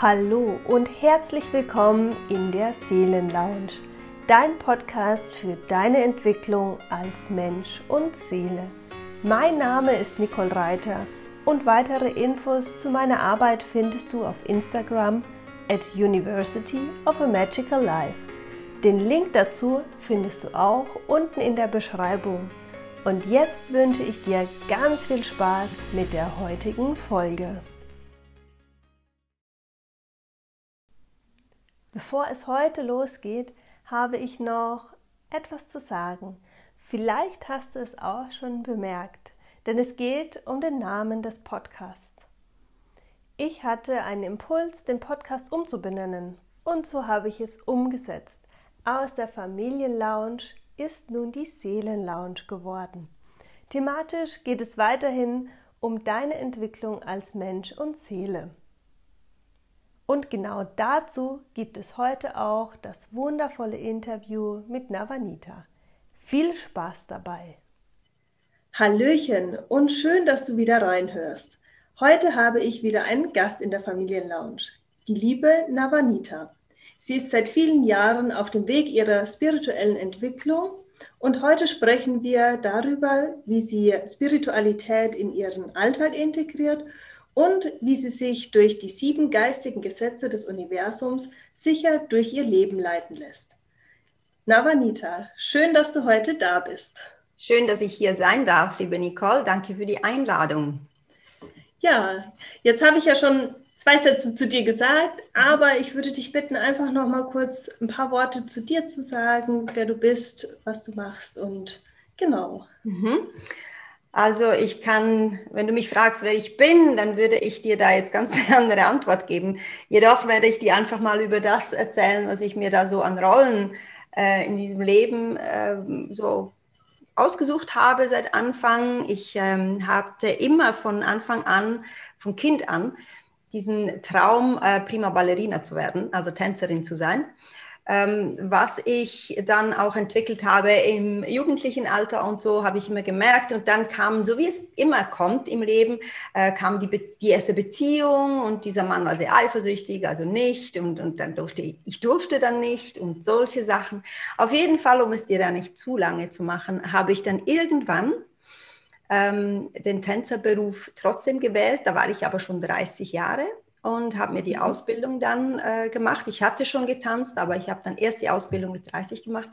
Hallo und herzlich willkommen in der Seelenlounge, dein Podcast für deine Entwicklung als Mensch und Seele. Mein Name ist Nicole Reiter und weitere Infos zu meiner Arbeit findest du auf Instagram at University of a Magical Life. Den Link dazu findest du auch unten in der Beschreibung. Und jetzt wünsche ich dir ganz viel Spaß mit der heutigen Folge. Bevor es heute losgeht, habe ich noch etwas zu sagen. Vielleicht hast du es auch schon bemerkt, denn es geht um den Namen des Podcasts. Ich hatte einen Impuls, den Podcast umzubenennen und so habe ich es umgesetzt. Aus der Familienlounge ist nun die Seelenlounge geworden. Thematisch geht es weiterhin um deine Entwicklung als Mensch und Seele. Und genau dazu gibt es heute auch das wundervolle Interview mit Navanita. Viel Spaß dabei! Hallöchen und schön, dass du wieder reinhörst. Heute habe ich wieder einen Gast in der Familienlounge, die liebe Navanita. Sie ist seit vielen Jahren auf dem Weg ihrer spirituellen Entwicklung und heute sprechen wir darüber, wie sie Spiritualität in ihren Alltag integriert und wie sie sich durch die sieben geistigen Gesetze des Universums sicher durch ihr Leben leiten lässt. Navanita, schön, dass du heute da bist. Schön, dass ich hier sein darf, liebe Nicole. Danke für die Einladung. Ja, jetzt habe ich ja schon zwei Sätze zu dir gesagt, aber ich würde dich bitten, einfach noch mal kurz ein paar Worte zu dir zu sagen, wer du bist, was du machst und genau. Mhm. Also ich kann, wenn du mich fragst, wer ich bin, dann würde ich dir da jetzt ganz eine andere Antwort geben. Jedoch werde ich dir einfach mal über das erzählen, was ich mir da so an Rollen äh, in diesem Leben äh, so ausgesucht habe seit Anfang. Ich ähm, hatte immer von Anfang an, von Kind an, diesen Traum, äh, prima Ballerina zu werden, also Tänzerin zu sein was ich dann auch entwickelt habe im jugendlichen Alter und so, habe ich immer gemerkt. Und dann kam, so wie es immer kommt im Leben, äh, kam die, die erste Beziehung und dieser Mann war sehr eifersüchtig, also nicht. Und, und dann durfte ich, ich durfte dann nicht und solche Sachen. Auf jeden Fall, um es dir da nicht zu lange zu machen, habe ich dann irgendwann ähm, den Tänzerberuf trotzdem gewählt. Da war ich aber schon 30 Jahre und habe mir die mhm. Ausbildung dann äh, gemacht. Ich hatte schon getanzt, aber ich habe dann erst die Ausbildung mit 30 gemacht,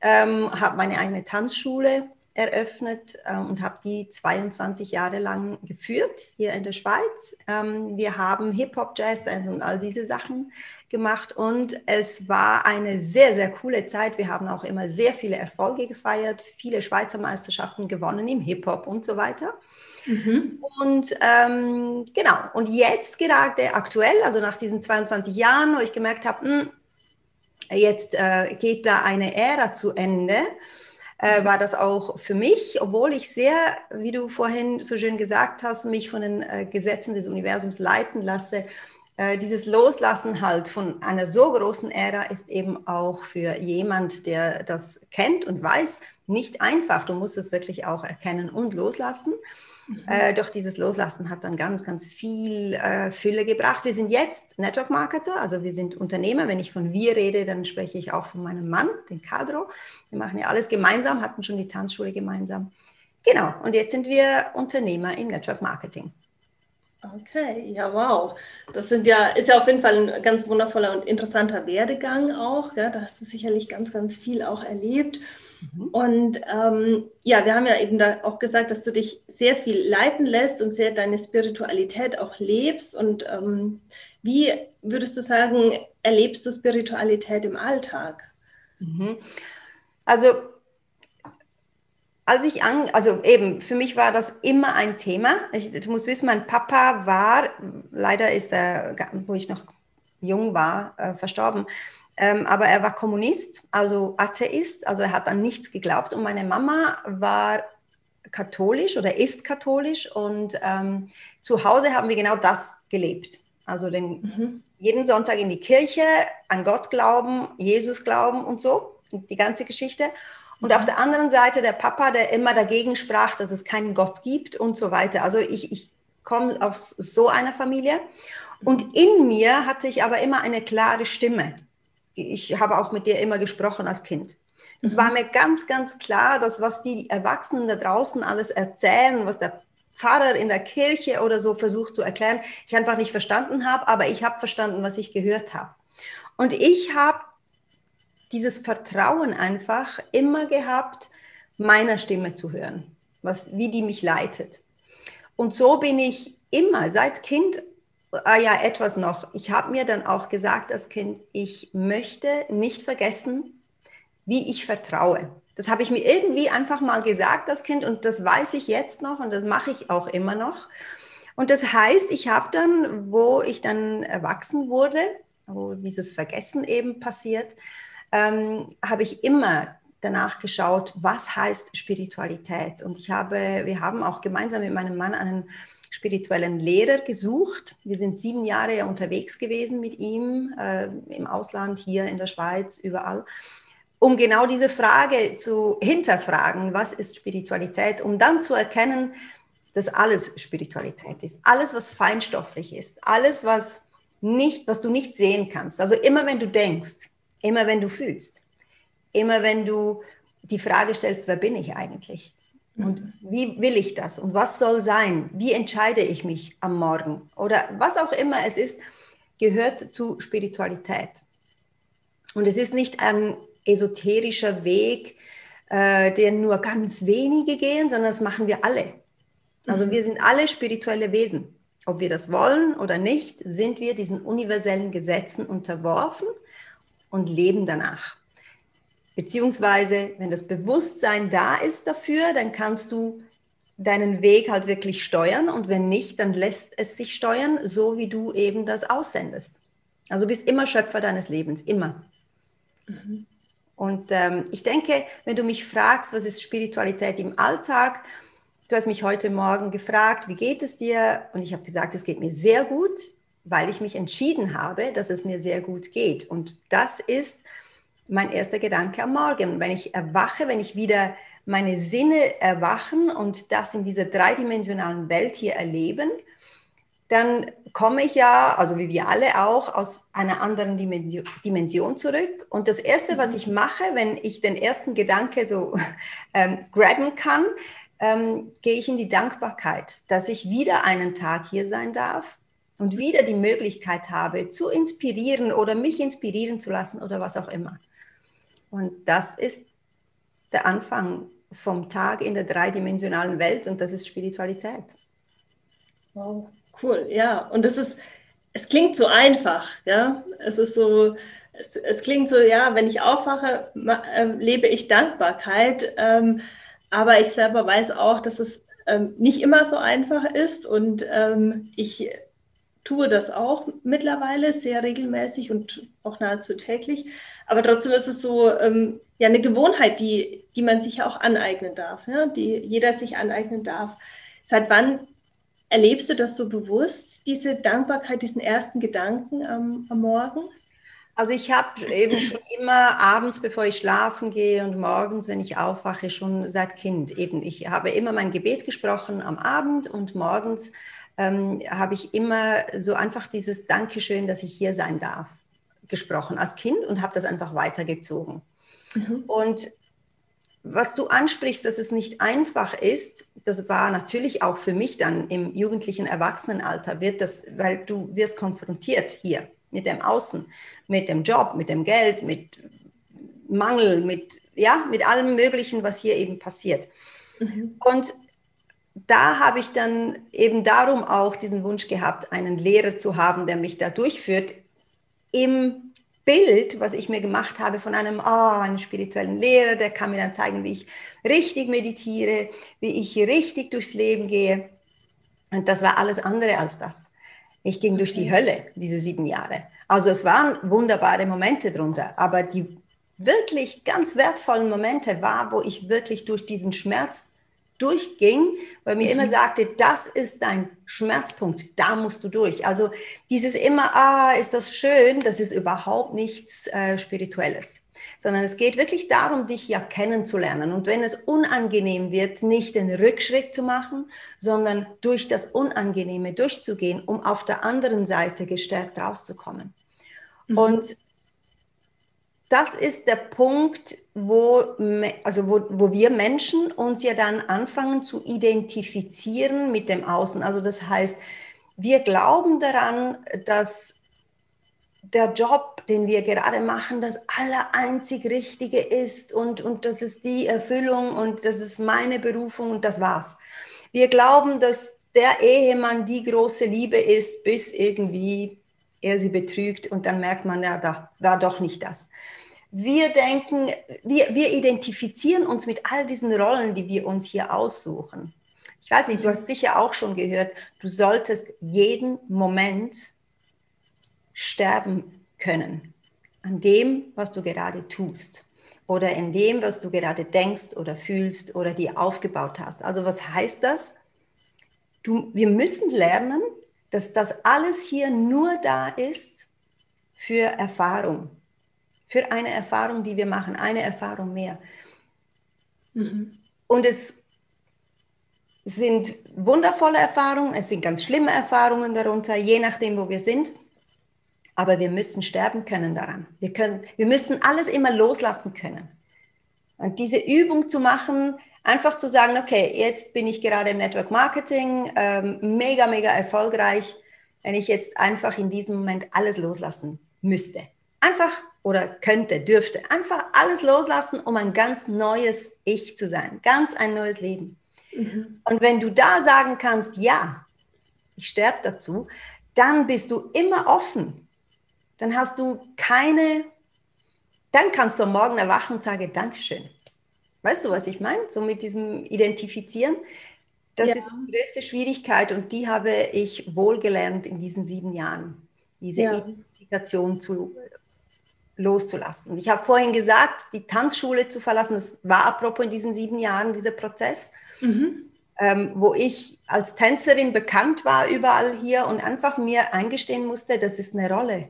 ähm, habe meine eigene Tanzschule eröffnet äh, und habe die 22 Jahre lang geführt hier in der Schweiz. Ähm, wir haben Hip-Hop, Jazz und all diese Sachen gemacht und es war eine sehr, sehr coole Zeit. Wir haben auch immer sehr viele Erfolge gefeiert, viele Schweizer Meisterschaften gewonnen im Hip-Hop und so weiter. Mhm. Und ähm, genau, und jetzt gerade aktuell, also nach diesen 22 Jahren, wo ich gemerkt habe, hm, jetzt äh, geht da eine Ära zu Ende, äh, war das auch für mich, obwohl ich sehr, wie du vorhin so schön gesagt hast, mich von den äh, Gesetzen des Universums leiten lasse. Äh, dieses Loslassen halt von einer so großen Ära ist eben auch für jemand, der das kennt und weiß, nicht einfach. Du musst es wirklich auch erkennen und loslassen. Äh, doch dieses Loslassen hat dann ganz, ganz viel äh, Fülle gebracht. Wir sind jetzt Network Marketer, also wir sind Unternehmer. Wenn ich von wir rede, dann spreche ich auch von meinem Mann, den Cadro. Wir machen ja alles gemeinsam, hatten schon die Tanzschule gemeinsam. Genau, und jetzt sind wir Unternehmer im Network Marketing. Okay, ja, wow. Das sind ja, ist ja auf jeden Fall ein ganz wundervoller und interessanter Werdegang auch. Ja, da hast du sicherlich ganz, ganz viel auch erlebt. Mhm. Und ähm, ja, wir haben ja eben da auch gesagt, dass du dich sehr viel leiten lässt und sehr deine Spiritualität auch lebst. Und ähm, wie würdest du sagen, erlebst du Spiritualität im Alltag? Mhm. Also als ich an, also eben, für mich war das immer ein Thema. Ich, du musst wissen, mein Papa war, leider ist er, wo ich noch jung war, äh, verstorben. Ähm, aber er war Kommunist, also Atheist, also er hat an nichts geglaubt. Und meine Mama war katholisch oder ist katholisch und ähm, zu Hause haben wir genau das gelebt. Also den, mhm. jeden Sonntag in die Kirche, an Gott glauben, Jesus glauben und so, die ganze Geschichte. Und mhm. auf der anderen Seite der Papa, der immer dagegen sprach, dass es keinen Gott gibt und so weiter. Also ich, ich komme aus so einer Familie. Und in mir hatte ich aber immer eine klare Stimme. Ich habe auch mit dir immer gesprochen als Kind. Es war mir ganz, ganz klar, dass was die Erwachsenen da draußen alles erzählen, was der Pfarrer in der Kirche oder so versucht zu erklären, ich einfach nicht verstanden habe, aber ich habe verstanden, was ich gehört habe. Und ich habe dieses Vertrauen einfach immer gehabt, meiner Stimme zu hören, was, wie die mich leitet. Und so bin ich immer, seit Kind, ah ja, etwas noch. Ich habe mir dann auch gesagt als Kind, ich möchte nicht vergessen, wie ich vertraue. Das habe ich mir irgendwie einfach mal gesagt als Kind und das weiß ich jetzt noch und das mache ich auch immer noch. Und das heißt, ich habe dann, wo ich dann erwachsen wurde, wo dieses Vergessen eben passiert, ähm, habe ich immer danach geschaut, was heißt Spiritualität. Und ich habe, wir haben auch gemeinsam mit meinem Mann einen spirituellen Lehrer gesucht. Wir sind sieben Jahre unterwegs gewesen mit ihm, äh, im Ausland, hier in der Schweiz, überall, um genau diese Frage zu hinterfragen, was ist Spiritualität, um dann zu erkennen, dass alles Spiritualität ist. Alles, was feinstofflich ist, alles, was nicht, was du nicht sehen kannst. Also immer wenn du denkst, immer wenn du fühlst, immer wenn du die Frage stellst, wer bin ich eigentlich? Und wie will ich das? Und was soll sein? Wie entscheide ich mich am Morgen? Oder was auch immer es ist, gehört zu Spiritualität. Und es ist nicht ein esoterischer Weg, äh, den nur ganz wenige gehen, sondern das machen wir alle. Also mhm. wir sind alle spirituelle Wesen. Ob wir das wollen oder nicht, sind wir diesen universellen Gesetzen unterworfen und leben danach. Beziehungsweise, wenn das Bewusstsein da ist dafür, dann kannst du deinen Weg halt wirklich steuern und wenn nicht, dann lässt es sich steuern, so wie du eben das aussendest. Also bist immer Schöpfer deines Lebens, immer. Mhm. Und ähm, ich denke, wenn du mich fragst, was ist Spiritualität im Alltag, du hast mich heute Morgen gefragt, wie geht es dir? Und ich habe gesagt, es geht mir sehr gut, weil ich mich entschieden habe, dass es mir sehr gut geht. Und das ist mein erster Gedanke am Morgen. Wenn ich erwache, wenn ich wieder meine Sinne erwachen und das in dieser dreidimensionalen Welt hier erleben, dann komme ich ja, also wie wir alle auch, aus einer anderen Dimension zurück. Und das Erste, was mhm. ich mache, wenn ich den ersten Gedanke so ähm, grabben kann, ähm, gehe ich in die Dankbarkeit, dass ich wieder einen Tag hier sein darf und wieder die Möglichkeit habe, zu inspirieren oder mich inspirieren zu lassen oder was auch immer. Und das ist der Anfang vom Tag in der dreidimensionalen Welt und das ist Spiritualität. Wow, cool, ja. Und das ist, es klingt so einfach, ja. Es ist so, es, es klingt so, ja, wenn ich aufwache, äh, lebe ich Dankbarkeit. Ähm, aber ich selber weiß auch, dass es ähm, nicht immer so einfach ist und ähm, ich tue das auch mittlerweile sehr regelmäßig und auch nahezu täglich. Aber trotzdem ist es so ähm, ja eine Gewohnheit, die, die man sich ja auch aneignen darf, ja? die jeder sich aneignen darf. Seit wann erlebst du das so bewusst, diese Dankbarkeit, diesen ersten Gedanken am, am Morgen? Also ich habe eben schon immer abends, bevor ich schlafen gehe und morgens, wenn ich aufwache, schon seit Kind eben. Ich habe immer mein Gebet gesprochen am Abend und morgens ähm, habe ich immer so einfach dieses Dankeschön, dass ich hier sein darf, gesprochen als Kind und habe das einfach weitergezogen. Mhm. Und was du ansprichst, dass es nicht einfach ist, das war natürlich auch für mich dann im jugendlichen Erwachsenenalter, wird das, weil du wirst konfrontiert hier mit dem Außen, mit dem Job, mit dem Geld, mit Mangel, mit, ja, mit allem Möglichen, was hier eben passiert. Mhm. Und da habe ich dann eben darum auch diesen Wunsch gehabt, einen Lehrer zu haben, der mich da durchführt im Bild, was ich mir gemacht habe von einem, oh, einem spirituellen Lehrer, der kann mir dann zeigen, wie ich richtig meditiere, wie ich richtig durchs Leben gehe. Und das war alles andere als das. Ich ging durch die Hölle diese sieben Jahre. Also es waren wunderbare Momente drunter, aber die wirklich ganz wertvollen Momente war, wo ich wirklich durch diesen Schmerz durchging, weil mir mhm. immer sagte, das ist dein Schmerzpunkt, da musst du durch. Also dieses immer, ah, ist das schön, das ist überhaupt nichts äh, Spirituelles. sondern es geht wirklich darum, dich ja kennenzulernen. Und wenn es unangenehm wird, nicht den Rückschritt zu machen, sondern durch das Unangenehme durchzugehen, um auf der anderen Seite gestärkt rauszukommen. Mhm. Und das ist der Punkt, wo, also wo, wo wir Menschen uns ja dann anfangen zu identifizieren mit dem Außen. Also das heißt, wir glauben daran, dass der Job, den wir gerade machen, das allereinzig Richtige ist und, und das ist die Erfüllung und das ist meine Berufung und das war's. Wir glauben, dass der Ehemann die große Liebe ist, bis irgendwie er sie betrügt und dann merkt man, ja, da war doch nicht das. Wir denken, wir, wir identifizieren uns mit all diesen Rollen, die wir uns hier aussuchen. Ich weiß nicht, du hast sicher auch schon gehört, du solltest jeden Moment sterben können an dem, was du gerade tust oder in dem, was du gerade denkst oder fühlst oder dir aufgebaut hast. Also was heißt das? Du, wir müssen lernen, dass das alles hier nur da ist für Erfahrung, für eine Erfahrung, die wir machen, eine Erfahrung mehr. Mhm. Und es sind wundervolle Erfahrungen, es sind ganz schlimme Erfahrungen darunter, je nachdem, wo wir sind. Aber wir müssen sterben können daran. Wir, können, wir müssen alles immer loslassen können. Und diese Übung zu machen, einfach zu sagen, okay, jetzt bin ich gerade im Network Marketing, ähm, mega, mega erfolgreich, wenn ich jetzt einfach in diesem Moment alles loslassen müsste. Einfach oder könnte, dürfte, einfach alles loslassen, um ein ganz neues Ich zu sein, ganz ein neues Leben. Mhm. Und wenn du da sagen kannst, ja, ich sterbe dazu, dann bist du immer offen dann hast du keine, dann kannst du am Morgen erwachen und sagen, Dankeschön. Weißt du, was ich meine? So mit diesem Identifizieren. Das ja. ist die größte Schwierigkeit und die habe ich wohlgelernt in diesen sieben Jahren, diese ja. Identifikation zu, loszulassen. Ich habe vorhin gesagt, die Tanzschule zu verlassen, das war apropos in diesen sieben Jahren dieser Prozess, mhm. ähm, wo ich als Tänzerin bekannt war überall hier und einfach mir eingestehen musste, das ist eine Rolle.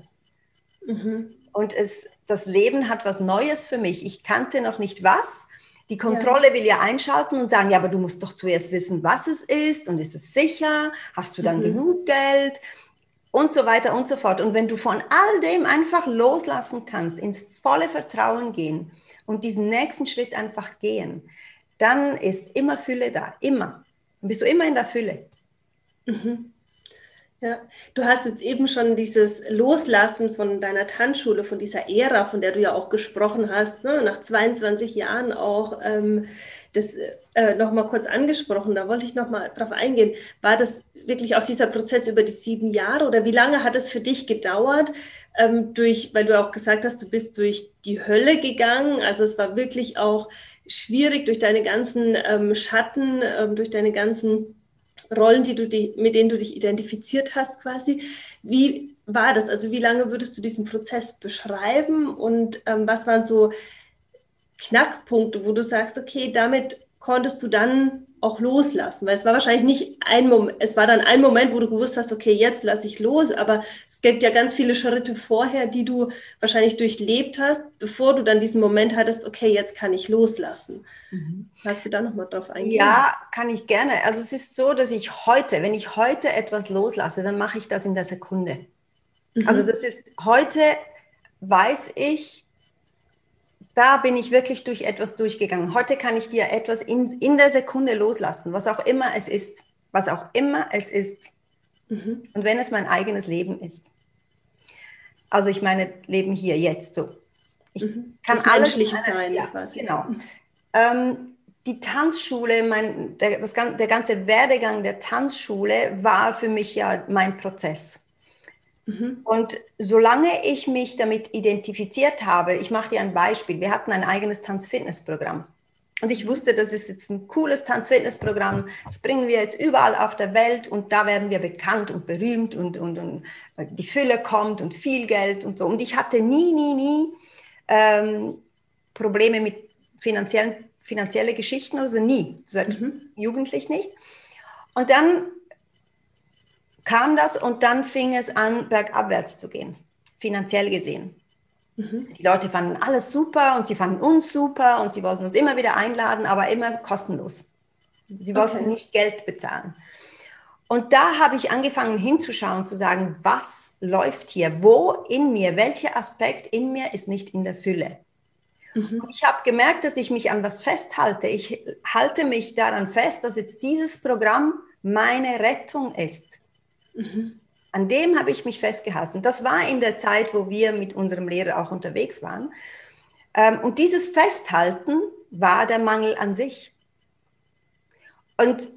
Mhm. Und es, das Leben hat was Neues für mich. Ich kannte noch nicht was. Die Kontrolle ja. will ja einschalten und sagen, ja, aber du musst doch zuerst wissen, was es ist und ist es sicher? Hast du dann mhm. genug Geld? Und so weiter und so fort. Und wenn du von all dem einfach loslassen kannst, ins volle Vertrauen gehen und diesen nächsten Schritt einfach gehen, dann ist immer Fülle da, immer. Dann bist du immer in der Fülle. Mhm. Ja, du hast jetzt eben schon dieses Loslassen von deiner Tanzschule, von dieser Ära, von der du ja auch gesprochen hast, ne, nach 22 Jahren auch ähm, das äh, nochmal kurz angesprochen. Da wollte ich nochmal drauf eingehen. War das wirklich auch dieser Prozess über die sieben Jahre oder wie lange hat es für dich gedauert? Ähm, durch, weil du auch gesagt hast, du bist durch die Hölle gegangen. Also es war wirklich auch schwierig durch deine ganzen ähm, Schatten, ähm, durch deine ganzen Rollen, die du die, mit denen du dich identifiziert hast, quasi. Wie war das? Also wie lange würdest du diesen Prozess beschreiben und ähm, was waren so Knackpunkte, wo du sagst, okay, damit konntest du dann auch loslassen? Weil es war wahrscheinlich nicht ein Moment, es war dann ein Moment, wo du gewusst hast, okay, jetzt lasse ich los, aber es gibt ja ganz viele Schritte vorher, die du wahrscheinlich durchlebt hast, bevor du dann diesen Moment hattest, okay, jetzt kann ich loslassen. Mhm. Magst du da nochmal drauf eingehen? Ja, kann ich gerne. Also es ist so, dass ich heute, wenn ich heute etwas loslasse, dann mache ich das in der Sekunde. Mhm. Also das ist heute weiß ich, da bin ich wirklich durch etwas durchgegangen. Heute kann ich dir etwas in, in der Sekunde loslassen, was auch immer es ist. Was auch immer es ist. Mhm. Und wenn es mein eigenes Leben ist. Also ich meine, Leben hier jetzt so. Ich mhm. kann das alles menschliches sein. Ja, quasi. Genau. Ähm, die Tanzschule, mein, der, das, der ganze Werdegang der Tanzschule war für mich ja mein Prozess. Mhm. Und solange ich mich damit identifiziert habe, ich mache dir ein Beispiel, wir hatten ein eigenes Tanzfitnessprogramm. Und ich wusste, das ist jetzt ein cooles Tanzfitnessprogramm, das bringen wir jetzt überall auf der Welt und da werden wir bekannt und berühmt und, und, und die Fülle kommt und viel Geld und so. Und ich hatte nie, nie, nie ähm, Probleme mit finanziellen finanzielle Geschichten, also nie, seit mhm. jugendlich nicht. Und dann kam das und dann fing es an, bergabwärts zu gehen, finanziell gesehen. Mhm. Die Leute fanden alles super und sie fanden uns super und sie wollten uns immer wieder einladen, aber immer kostenlos. Sie wollten okay. nicht Geld bezahlen. Und da habe ich angefangen hinzuschauen, zu sagen, was läuft hier? Wo in mir, welcher Aspekt in mir ist nicht in der Fülle? Mhm. Ich habe gemerkt, dass ich mich an was festhalte. Ich halte mich daran fest, dass jetzt dieses Programm meine Rettung ist. Mhm. An dem habe ich mich festgehalten. Das war in der Zeit, wo wir mit unserem Lehrer auch unterwegs waren. Ähm, und dieses Festhalten war der Mangel an sich. Und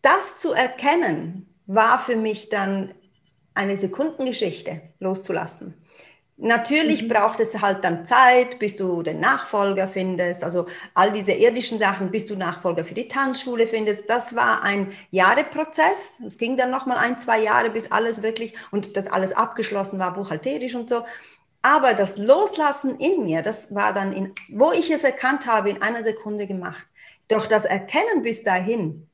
das zu erkennen, war für mich dann eine Sekundengeschichte loszulassen. Natürlich mhm. braucht es halt dann Zeit, bis du den Nachfolger findest. Also all diese irdischen Sachen, bis du Nachfolger für die Tanzschule findest. Das war ein Jahreprozess. Es ging dann noch mal ein, zwei Jahre, bis alles wirklich und das alles abgeschlossen war, buchhalterisch und so. Aber das Loslassen in mir, das war dann, in, wo ich es erkannt habe, in einer Sekunde gemacht. Doch das Erkennen bis dahin,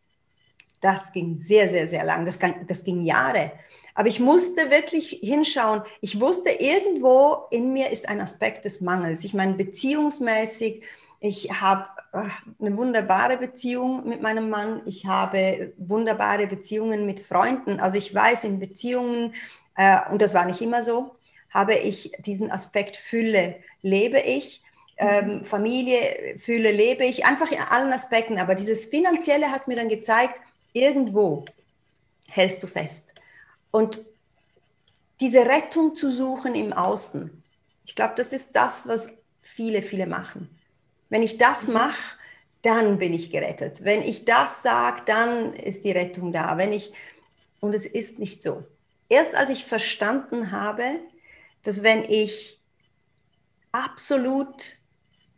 das ging sehr, sehr, sehr lang. Das, das ging Jahre. Aber ich musste wirklich hinschauen. Ich wusste, irgendwo in mir ist ein Aspekt des Mangels. Ich meine, beziehungsmäßig, ich habe äh, eine wunderbare Beziehung mit meinem Mann. Ich habe wunderbare Beziehungen mit Freunden. Also ich weiß, in Beziehungen, äh, und das war nicht immer so, habe ich diesen Aspekt Fülle, lebe ich. Ähm, Familie, Fülle, lebe ich, einfach in allen Aspekten. Aber dieses Finanzielle hat mir dann gezeigt, irgendwo hältst du fest. Und diese Rettung zu suchen im Außen, ich glaube, das ist das, was viele, viele machen. Wenn ich das mache, dann bin ich gerettet. Wenn ich das sage, dann ist die Rettung da. Wenn ich und es ist nicht so. Erst als ich verstanden habe, dass wenn ich absolut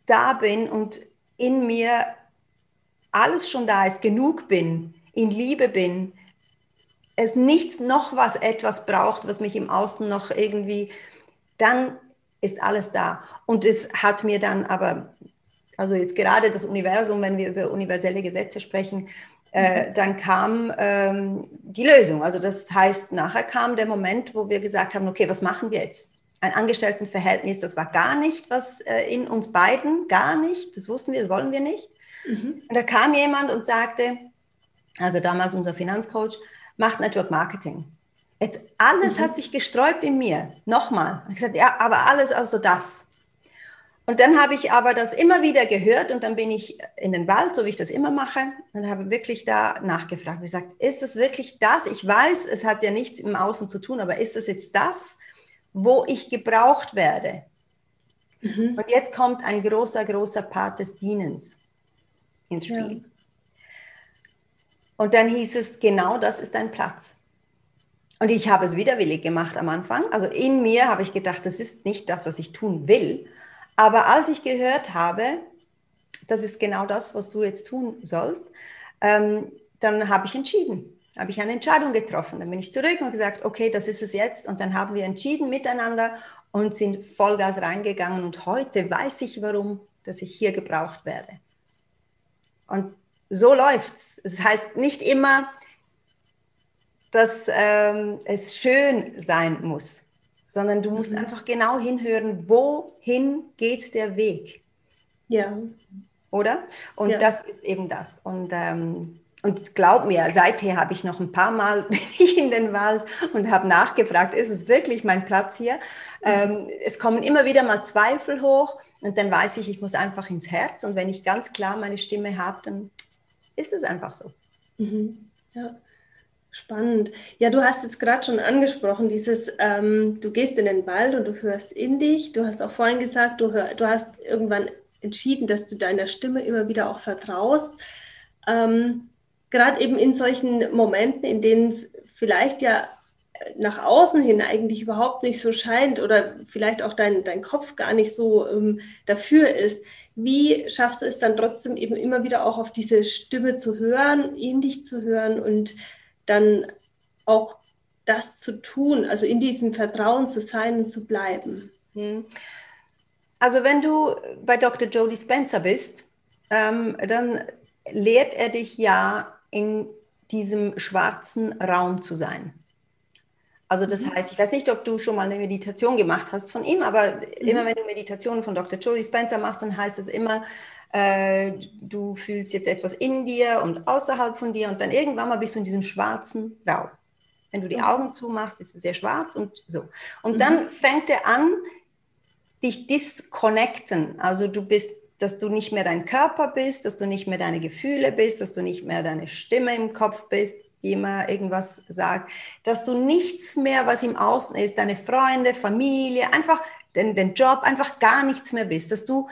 da bin und in mir alles schon da ist, genug bin, in Liebe bin, es nicht noch was etwas braucht, was mich im Außen noch irgendwie, dann ist alles da. Und es hat mir dann aber, also jetzt gerade das Universum, wenn wir über universelle Gesetze sprechen, äh, mhm. dann kam ähm, die Lösung. Also das heißt, nachher kam der Moment, wo wir gesagt haben, okay, was machen wir jetzt? Ein Angestelltenverhältnis, das war gar nicht was äh, in uns beiden, gar nicht, das wussten wir, das wollen wir nicht. Mhm. Und da kam jemand und sagte, also damals unser Finanzcoach, macht Network Marketing. Jetzt alles mhm. hat sich gesträubt in mir. Nochmal. Ich gesagt, ja, aber alles außer das. Und dann habe ich aber das immer wieder gehört und dann bin ich in den Wald, so wie ich das immer mache, und habe wirklich da nachgefragt. Ich gesagt, ist das wirklich das? Ich weiß, es hat ja nichts im Außen zu tun, aber ist das jetzt das, wo ich gebraucht werde? Mhm. Und jetzt kommt ein großer, großer Part des Dienens ins Spiel. Ja. Und dann hieß es, genau das ist dein Platz. Und ich habe es widerwillig gemacht am Anfang. Also in mir habe ich gedacht, das ist nicht das, was ich tun will. Aber als ich gehört habe, das ist genau das, was du jetzt tun sollst, ähm, dann habe ich entschieden, habe ich eine Entscheidung getroffen. Dann bin ich zurück und gesagt, okay, das ist es jetzt. Und dann haben wir entschieden miteinander und sind Vollgas reingegangen. Und heute weiß ich, warum, dass ich hier gebraucht werde. Und so läuft's. Es das heißt nicht immer, dass ähm, es schön sein muss, sondern du musst mhm. einfach genau hinhören, wohin geht der Weg. Ja. Oder? Und ja. das ist eben das. Und, ähm, und glaub mir, seither habe ich noch ein paar Mal bin ich in den Wald und habe nachgefragt, ist es wirklich mein Platz hier? Mhm. Ähm, es kommen immer wieder mal Zweifel hoch und dann weiß ich, ich muss einfach ins Herz. Und wenn ich ganz klar meine Stimme habe, dann ist es einfach so. Mhm. Ja. Spannend. Ja, du hast jetzt gerade schon angesprochen, dieses, ähm, du gehst in den Wald und du hörst in dich. Du hast auch vorhin gesagt, du, hör, du hast irgendwann entschieden, dass du deiner Stimme immer wieder auch vertraust. Ähm, gerade eben in solchen Momenten, in denen es vielleicht ja nach außen hin eigentlich überhaupt nicht so scheint oder vielleicht auch dein, dein Kopf gar nicht so ähm, dafür ist, wie schaffst du es dann trotzdem eben immer wieder auch auf diese Stimme zu hören, in dich zu hören und dann auch das zu tun, also in diesem Vertrauen zu sein und zu bleiben? Hm. Also wenn du bei Dr. Jody Spencer bist, ähm, dann lehrt er dich ja in diesem schwarzen Raum zu sein. Also das mhm. heißt, ich weiß nicht, ob du schon mal eine Meditation gemacht hast von ihm, aber mhm. immer wenn du Meditationen von Dr. Joey Spencer machst, dann heißt es immer, äh, du fühlst jetzt etwas in dir und außerhalb von dir und dann irgendwann mal bist du in diesem schwarzen Raum. Wenn du die mhm. Augen zumachst, ist es sehr schwarz und so. Und mhm. dann fängt er an, dich disconnecten. Also du bist, dass du nicht mehr dein Körper bist, dass du nicht mehr deine Gefühle bist, dass du nicht mehr deine Stimme im Kopf bist, immer irgendwas sagt, dass du nichts mehr, was im Außen ist, deine Freunde, Familie, einfach den, den Job, einfach gar nichts mehr bist, dass du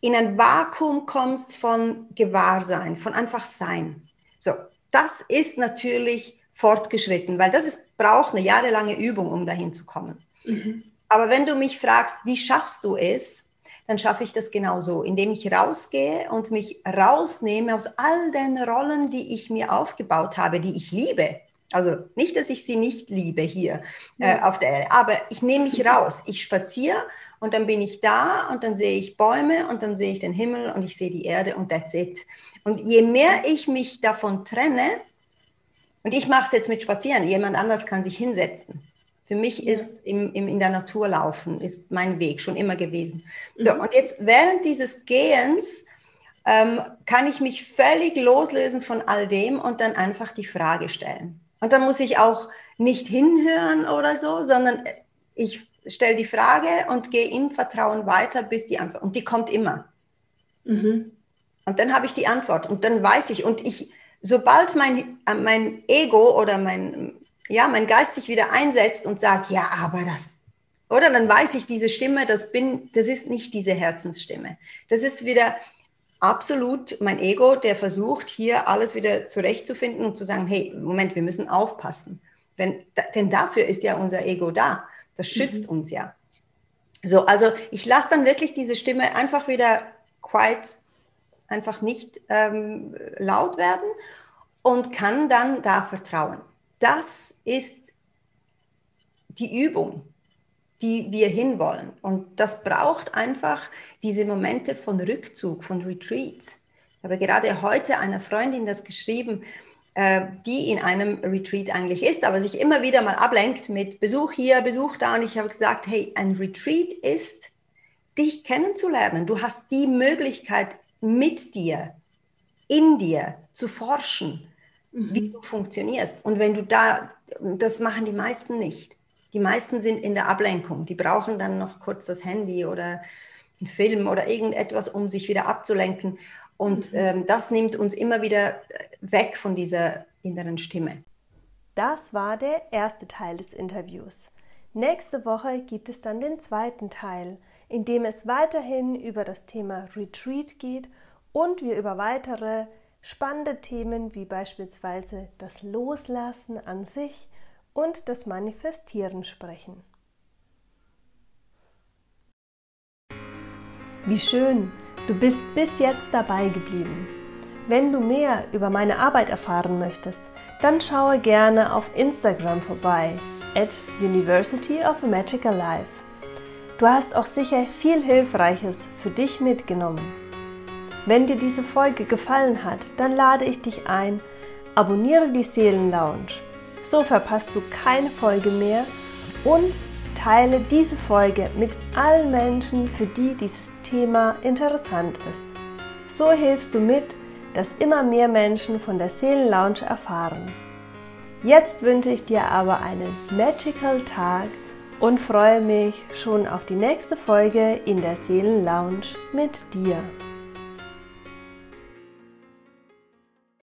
in ein Vakuum kommst von Gewahrsein, von einfach Sein. So, das ist natürlich fortgeschritten, weil das ist, braucht eine jahrelange Übung, um dahin zu kommen. Mhm. Aber wenn du mich fragst, wie schaffst du es, dann schaffe ich das genauso, indem ich rausgehe und mich rausnehme aus all den Rollen, die ich mir aufgebaut habe, die ich liebe. Also nicht, dass ich sie nicht liebe hier äh, auf der Erde, aber ich nehme mich raus. Ich spaziere und dann bin ich da und dann sehe ich Bäume und dann sehe ich den Himmel und ich sehe die Erde und that's it. Und je mehr ich mich davon trenne, und ich mache es jetzt mit Spazieren, jemand anders kann sich hinsetzen. Für mich ist im, im, in der Natur laufen, ist mein Weg schon immer gewesen. So, mhm. und jetzt während dieses Gehens ähm, kann ich mich völlig loslösen von all dem und dann einfach die Frage stellen. Und dann muss ich auch nicht hinhören oder so, sondern ich stelle die Frage und gehe im Vertrauen weiter, bis die Antwort. Und die kommt immer. Mhm. Und dann habe ich die Antwort und dann weiß ich. Und ich, sobald mein, äh, mein Ego oder mein, ja, mein Geist sich wieder einsetzt und sagt, ja, aber das, oder dann weiß ich, diese Stimme, das bin, das ist nicht diese Herzensstimme. Das ist wieder, absolut mein Ego, der versucht, hier alles wieder zurechtzufinden und zu sagen, hey, Moment, wir müssen aufpassen. Wenn, denn dafür ist ja unser Ego da. Das schützt mhm. uns ja. So, also ich lasse dann wirklich diese Stimme einfach wieder quiet, einfach nicht ähm, laut werden und kann dann da vertrauen. Das ist die Übung die wir hinwollen. Und das braucht einfach diese Momente von Rückzug, von Retreats. Ich habe gerade heute einer Freundin das geschrieben, äh, die in einem Retreat eigentlich ist, aber sich immer wieder mal ablenkt mit Besuch hier, Besuch da. Und ich habe gesagt, hey, ein Retreat ist, dich kennenzulernen. Du hast die Möglichkeit, mit dir, in dir zu forschen, mhm. wie du funktionierst. Und wenn du da, das machen die meisten nicht die meisten sind in der Ablenkung. Die brauchen dann noch kurz das Handy oder einen Film oder irgendetwas, um sich wieder abzulenken. Und mhm. ähm, das nimmt uns immer wieder weg von dieser inneren Stimme. Das war der erste Teil des Interviews. Nächste Woche gibt es dann den zweiten Teil, in dem es weiterhin über das Thema Retreat geht und wir über weitere spannende Themen wie beispielsweise das Loslassen an sich und das Manifestieren sprechen. Wie schön, du bist bis jetzt dabei geblieben. Wenn du mehr über meine Arbeit erfahren möchtest, dann schaue gerne auf Instagram vorbei, at University of a Magical Life. Du hast auch sicher viel Hilfreiches für dich mitgenommen. Wenn dir diese Folge gefallen hat, dann lade ich dich ein, abonniere die Seelenlounge so verpasst du keine Folge mehr und teile diese Folge mit allen Menschen, für die dieses Thema interessant ist. So hilfst du mit, dass immer mehr Menschen von der Seelenlounge erfahren. Jetzt wünsche ich dir aber einen magical Tag und freue mich schon auf die nächste Folge in der Seelenlounge mit dir.